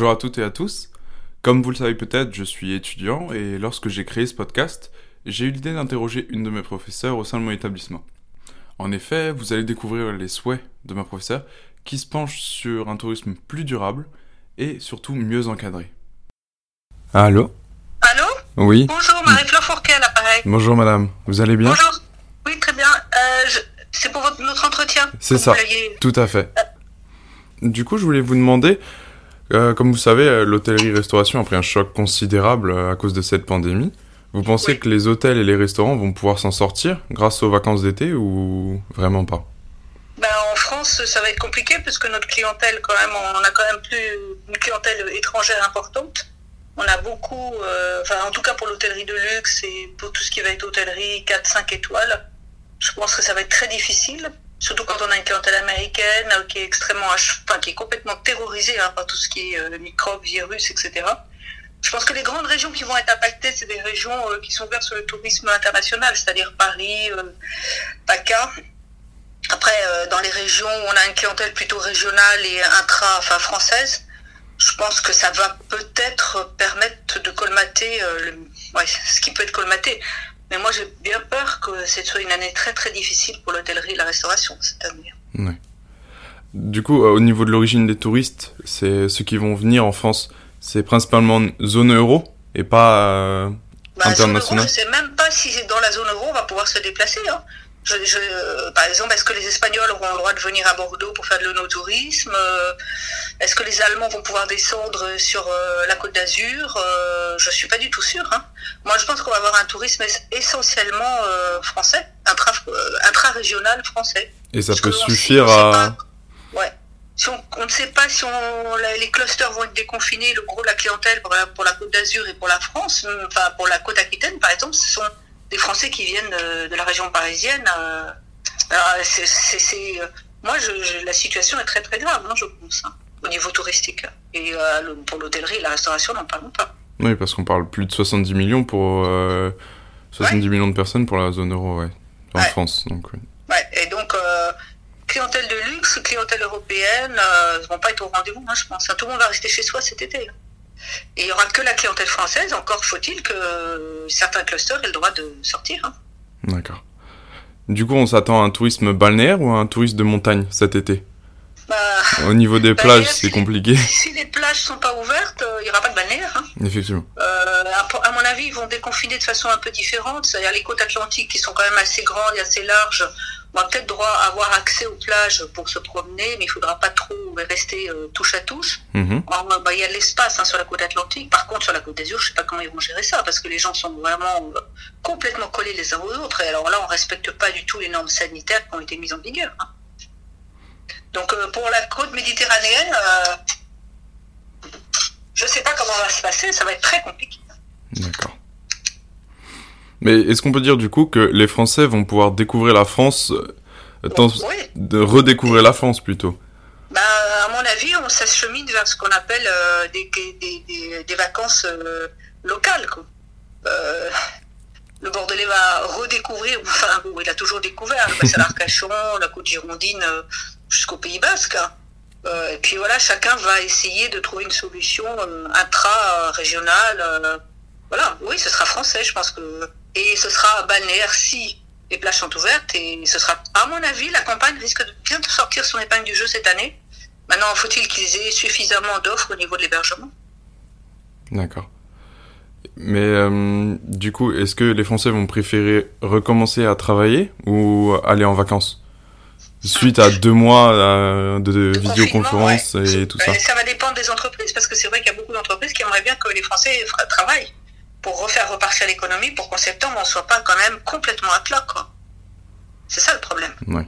Bonjour à toutes et à tous. Comme vous le savez peut-être, je suis étudiant et lorsque j'ai créé ce podcast, j'ai eu l'idée d'interroger une de mes professeurs au sein de mon établissement. En effet, vous allez découvrir les souhaits de ma professeure qui se penche sur un tourisme plus durable et surtout mieux encadré. Allô? Allô? Oui. Bonjour, Marie-Fleur Fourquet à l'appareil. Bonjour madame, vous allez bien? Bonjour. Oui, très bien. Euh, je- C'est pour votre, notre entretien C'est ça. Tout à fait. Du coup, je voulais vous demander, euh, comme vous savez, euh, l'hôtellerie-restauration a pris un choc considérable euh, à cause de cette pandémie. Vous pensez Oui. que les hôtels et les restaurants vont pouvoir s'en sortir grâce aux vacances d'été ou vraiment pas? Ben, en France, ça va être compliqué parce que notre clientèle, quand même, on a quand même plus une clientèle étrangère importante. On a beaucoup, euh, enfin, en tout cas pour l'hôtellerie de luxe et pour tout ce qui va être hôtellerie 4-5 étoiles, je pense que ça va être très difficile. Surtout quand on a une clientèle américaine euh, qui est extrêmement, enfin, qui est complètement terrorisée hein, par tout ce qui est euh, microbes, virus, etc. Je pense que les grandes régions qui vont être impactées, c'est des régions euh, qui sont ouvertes sur le tourisme international, c'est-à-dire Paris, euh, PACA. Après, euh, dans les régions où on a une clientèle plutôt régionale et intra, enfin française, je pense que ça va peut-être permettre de colmater ouais, ce qui peut être colmaté. Mais moi, j'ai bien peur que ce soit une année très très difficile pour l'hôtellerie et la restauration cette année. Ouais. Du coup, euh, au niveau de l'origine des touristes, c'est ceux qui vont venir en France, c'est principalement zone euro et pas euh, Bah, zone euro, international. je sais même pas si dans la zone euro on va pouvoir se déplacer. Hein. Je, je, par exemple, est-ce que les Espagnols auront le droit de venir à Bordeaux pour faire de l'onotourisme Euh, Est-ce que les Allemands vont pouvoir descendre sur euh, la Côte d'Azur? Euh, Je suis pas du tout sûre. Hein. Moi, je pense qu'on va avoir un tourisme es- essentiellement euh, français, intra, euh, intra-régional français. Et ça Parce peut suffire on à. pas- Ouais. Si on, on ne sait pas si on, les clusters vont être déconfinés, le gros de la clientèle pour la, pour la Côte d'Azur et pour la France, euh, enfin pour la Côte Aquitaine par exemple, ce sont des Français qui viennent euh, de la région parisienne. euh, alors, c'est- c'est- c'est, euh, moi, je, je- la situation est très très grave, hein, je pense, hein, au niveau touristique. Et euh, pour l'hôtellerie et la restauration, n'en parlons pas. Oui, parce qu'on parle plus de 70 millions pour. euh, 70 millions de personnes pour la zone euro, ouais. En Ouais. France, donc. Ouais, et donc, euh, clientèle de luxe, clientèle européenne, euh, vont pas être au rendez-vous, moi, je pense. Tout le monde va rester chez soi cet été. hein. Et il y aura que la clientèle française, encore faut-il que certains clusters aient le droit de sortir. hein. D'accord. Du coup, on s'attend à un tourisme balnéaire ou à un tourisme de montagne cet été? Bah, Au niveau des plages, c'est si- compliqué. si les plages sont pas ouvertes, euh, il y aura pas de balnéaire. hein. Effectivement. Euh, à, à mon avis, ils vont déconfiner de façon un peu différente. C'est-à-dire les côtes atlantiques qui sont quand même assez grandes et assez larges. On va peut-être droit avoir accès aux plages pour se promener, mais il faudra pas trop rester euh, touche à touche. Mhm. Alors, bah, il y a de l'espace hein, sur la côte atlantique. Par contre, sur la côte d'Azur, je sais pas comment ils vont gérer ça, parce que les gens sont vraiment euh, complètement collés les uns aux autres. Et alors là, on respecte pas du tout les normes sanitaires qui ont été mises en vigueur. hein. Donc, euh, pour la côte méditerranéenne, euh, je sais pas comment va se passer. Ça va être très compliqué. D'accord. Mais est-ce qu'on peut dire du coup que les Français vont pouvoir découvrir la France, euh, tant- Oui. de redécouvrir la France plutôt? Bah, à mon avis, on s'achemine vers ce qu'on appelle euh, des, des, des, des vacances euh, locales. Quoi. Euh, le Bordelais va redécouvrir, enfin, il a toujours découvert, le bassin d'Arcachon, la côte girondine euh, jusqu'au Pays Basque. hein. Euh, et puis voilà, chacun va essayer de trouver une solution euh, intra-régionale. voilà, oui, ce sera français, je pense que. Et ce sera balnéaire si les plages sont ouvertes. Et ce sera, à mon avis, la campagne risque de bien sortir son épingle du jeu cette année. Maintenant, faut-il qu'ils aient suffisamment d'offres au niveau de l'hébergement? D'accord. Mais euh, du coup, est-ce que les Français vont préférer recommencer à travailler ou aller en vacances? Suite à deux mois euh, de, De ouais. et tout ça. Ben, ça va dépendre des entreprises, parce que c'est vrai qu'il y a beaucoup d'entreprises qui aimeraient bien que les Français fra- travaillent pour refaire repartir l'économie, pour qu'en septembre, on ne soit pas quand même complètement à plat. quoi. C'est ça le problème. Ouais.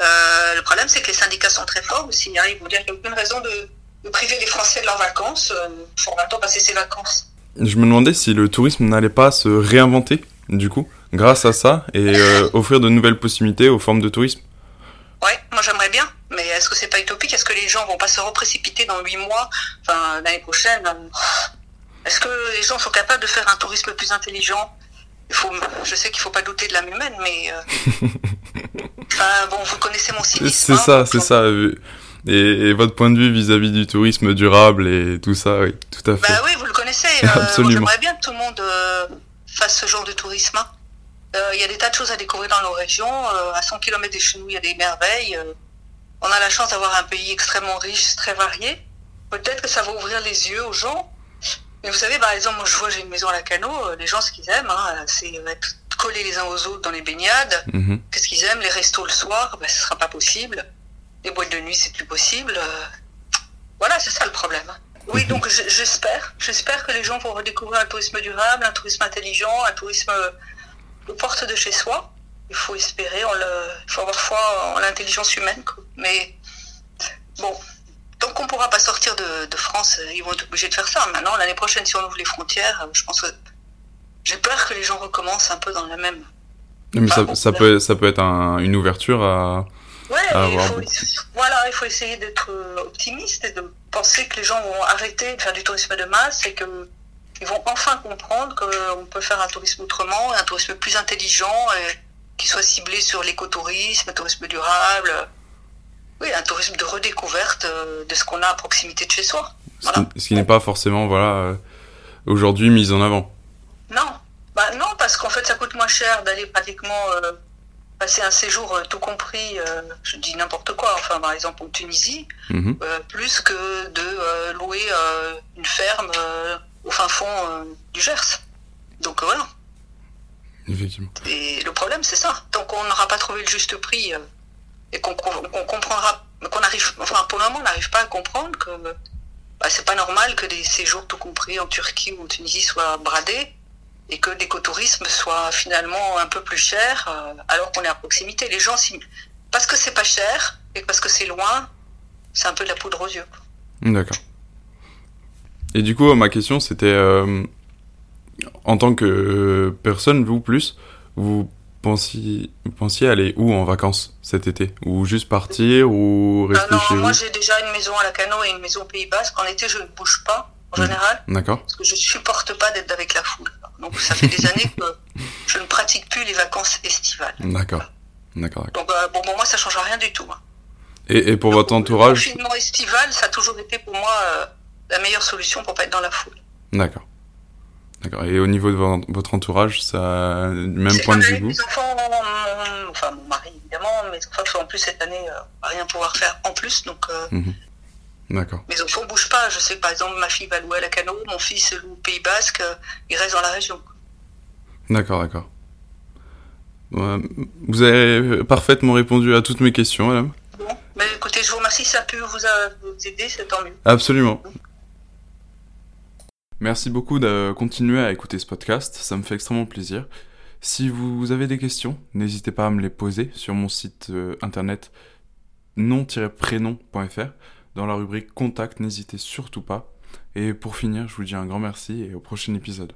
Euh, le problème, c'est que les syndicats sont très forts aussi. hein. Ils vont dire qu'il n'y a aucune raison de, de priver les Français de leurs vacances. Il faut temps passer ses vacances. Je me demandais si le tourisme n'allait pas se réinventer, du coup, grâce à ça, et euh, offrir de nouvelles possibilités aux formes de tourisme. Ouais, moi j'aimerais bien, mais est-ce que c'est pas utopique? Est-ce que les gens vont pas se reprécipiter dans huit mois, enfin l'année prochaine? Est-ce que les gens sont capables de faire un tourisme plus intelligent? Il faut, je sais qu'il faut pas douter de l'âme humaine, mais euh, enfin, bon, vous connaissez mon cynisme. C'est hein, ça, c'est ça. euh, Et, votre point de vue vis-à-vis du tourisme durable et tout ça, oui, tout à fait. Bah oui, vous connaissez. Absolument. J'aimerais bien que tout le monde fasse ce genre de tourisme. Hein. Il y a des tas de choses à découvrir dans nos régions. à 100 km de chez nous, il y a des merveilles. on a la chance d'avoir un pays extrêmement riche, très varié. Peut-être que ça va ouvrir les yeux aux gens. Mais vous savez, par exemple, moi je vois, j'ai une maison à la Cano, les gens, ce qu'ils aiment, hein, c'est coller les uns aux autres dans les baignades. Mhm. Qu'est-ce qu'ils aiment Les restos le soir, ben, ce sera pas possible. Les boîtes de nuit, c'est plus possible. Euh, voilà, c'est ça le problème. Oui, donc j'espère, j'espère que les gens vont redécouvrir un tourisme durable, un tourisme intelligent, un tourisme aux portes de chez soi. Il faut espérer, on le, il faut avoir foi en l'intelligence humaine. Mais bon, tant qu'on ne pourra pas sortir de, de, France, ils vont être obligés de faire ça. Maintenant, l'année prochaine, si on ouvre les frontières, je pense que j'ai peur que les gens recommencent un peu dans la même. Mais ça, ça, peut, ça peut être une ouverture à. Ouais, il faut, voilà, il faut essayer d'être euh, optimiste et de penser que les gens vont arrêter de faire du tourisme de masse et que ils vont enfin comprendre qu'on peut faire un tourisme autrement, un tourisme plus intelligent et qui soit ciblé sur l'écotourisme, un tourisme durable. Oui, un tourisme de redécouverte euh, de ce qu'on a à proximité de chez soi. Ce qui, n'est pas forcément voilà euh, aujourd'hui mis en avant. Non, bah non, parce qu'en fait, ça coûte moins cher d'aller pratiquement euh, passer un séjour euh, tout compris, euh, je dis n'importe quoi, enfin par exemple en Tunisie, mhm. plus que de louer une ferme au fin fond du Gers. Donc voilà. Effectivement. Et le problème, c'est ça. Tant qu'on n'aura pas trouvé le juste prix et qu'on comprendra, qu'on arrive, enfin pour le moment, on n'arrive pas à comprendre que bah, c'est pas normal que des séjours tout compris en Turquie ou en Tunisie soient bradés et que l'écotourisme soit finalement un peu plus cher euh, alors qu'on est à proximité. Les gens, parce que c'est pas cher et parce que c'est loin, c'est un peu de la poudre aux yeux. D'accord. Et du coup, ma question, c'était euh, en tant que personne, vous plus, vous pensiez, vous pensiez aller où en vacances cet été? Ou juste partir ou rester non, chez moi, vous? j'ai déjà une maison à la Cano et une maison au Pays Basque. En été, je ne bouge pas en général. D'accord. Parce que je supporte pas d'être avec la foule. Donc ça fait des années que je ne pratique plus les vacances estivales. D'accord. D'accord. Donc euh, bon, moi ça change rien du tout. Hein. Et, et, pour votre entourage Le confinement estival, ça a toujours été pour moi euh, la meilleure solution pour pas être dans la foule. D'accord. D'accord. Et au niveau de votre entourage, ça a le même point de vue Mes enfants, mon, enfin mon mari évidemment, mes enfants en plus cette année euh, rien pouvoir faire en plus, donc mhm. D'accord. Mes enfants ne bougent pas. Je sais que par exemple, ma fille va louer à la Cano, mon fils loue au Pays Basque, il reste dans la région. D'accord, d'accord. Vous avez parfaitement répondu à toutes mes questions, madame. Bon, mais écoutez, je vous remercie, ça a pu vous, aider, c'est tant mieux. Absolument. Merci beaucoup de continuer à écouter ce podcast, ça me fait extrêmement plaisir. Si vous avez des questions, n'hésitez pas à me les poser sur mon site euh, internet nom-prénom.fr dans la rubrique Contact, n'hésitez surtout pas. Et pour finir, je vous dis un grand merci et au prochain épisode.